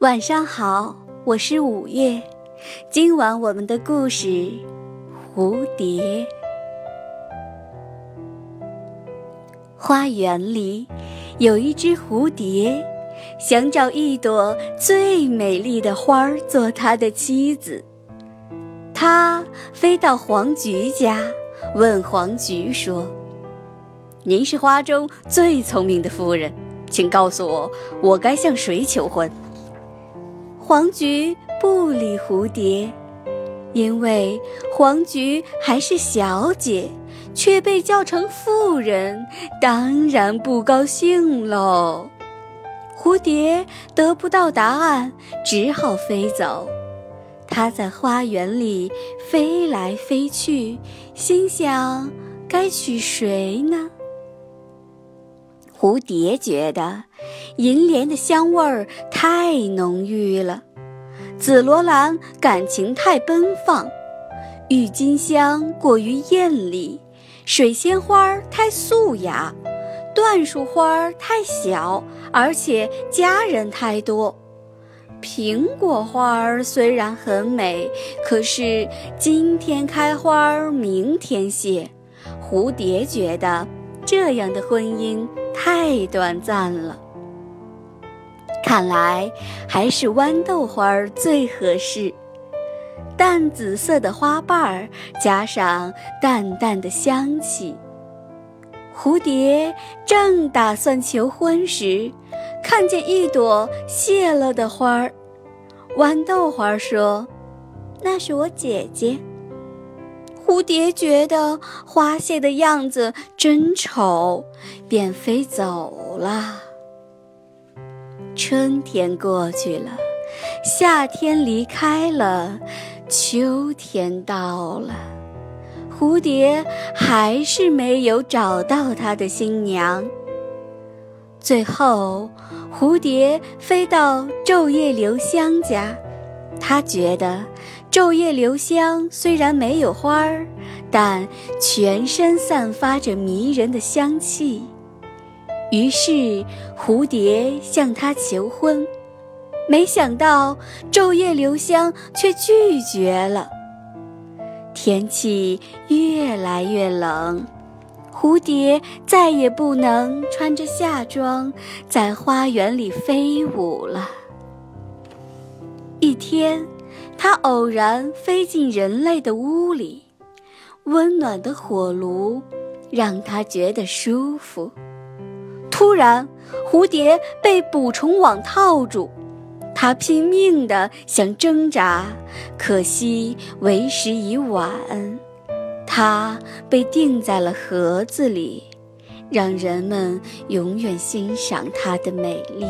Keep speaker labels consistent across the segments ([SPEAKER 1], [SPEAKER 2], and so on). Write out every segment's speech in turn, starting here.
[SPEAKER 1] 晚上好，我是五月。今晚我们的故事《蝴蝶》。花园里有一只蝴蝶，想找一朵最美丽的花儿做它的妻子。它飞到黄菊家，问黄菊说：“您是花中最聪明的夫人，请告诉我，我该向谁求婚？”黄菊不理蝴蝶，因为黄菊还是小姐，却被叫成妇人，当然不高兴喽。蝴蝶得不到答案，只好飞走。它在花园里飞来飞去，心想：该娶谁呢？蝴蝶觉得银莲的香味儿太浓郁了，紫罗兰感情太奔放，郁金香过于艳丽，水仙花太素雅，椴树花太小，而且家人太多。苹果花儿虽然很美，可是今天开花，明天谢。蝴蝶觉得这样的婚姻。太短暂了，看来还是豌豆花儿最合适。淡紫色的花瓣儿，加上淡淡的香气。蝴蝶正打算求婚时，看见一朵谢了的花儿。豌豆花说：“那是我姐姐。”蝴蝶觉得花谢的样子真丑，便飞走了。春天过去了，夏天离开了，秋天到了，蝴蝶还是没有找到他的新娘。最后，蝴蝶飞到昼夜留香家。他觉得昼夜留香虽然没有花儿，但全身散发着迷人的香气。于是蝴蝶向他求婚，没想到昼夜留香却拒绝了。天气越来越冷，蝴蝶再也不能穿着夏装在花园里飞舞了。一天，它偶然飞进人类的屋里，温暖的火炉让它觉得舒服。突然，蝴蝶被捕虫网套住，它拼命地想挣扎，可惜为时已晚。它被钉在了盒子里，让人们永远欣赏它的美丽。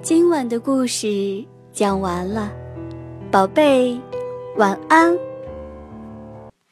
[SPEAKER 1] 今晚的故事。讲完了，宝贝，晚安。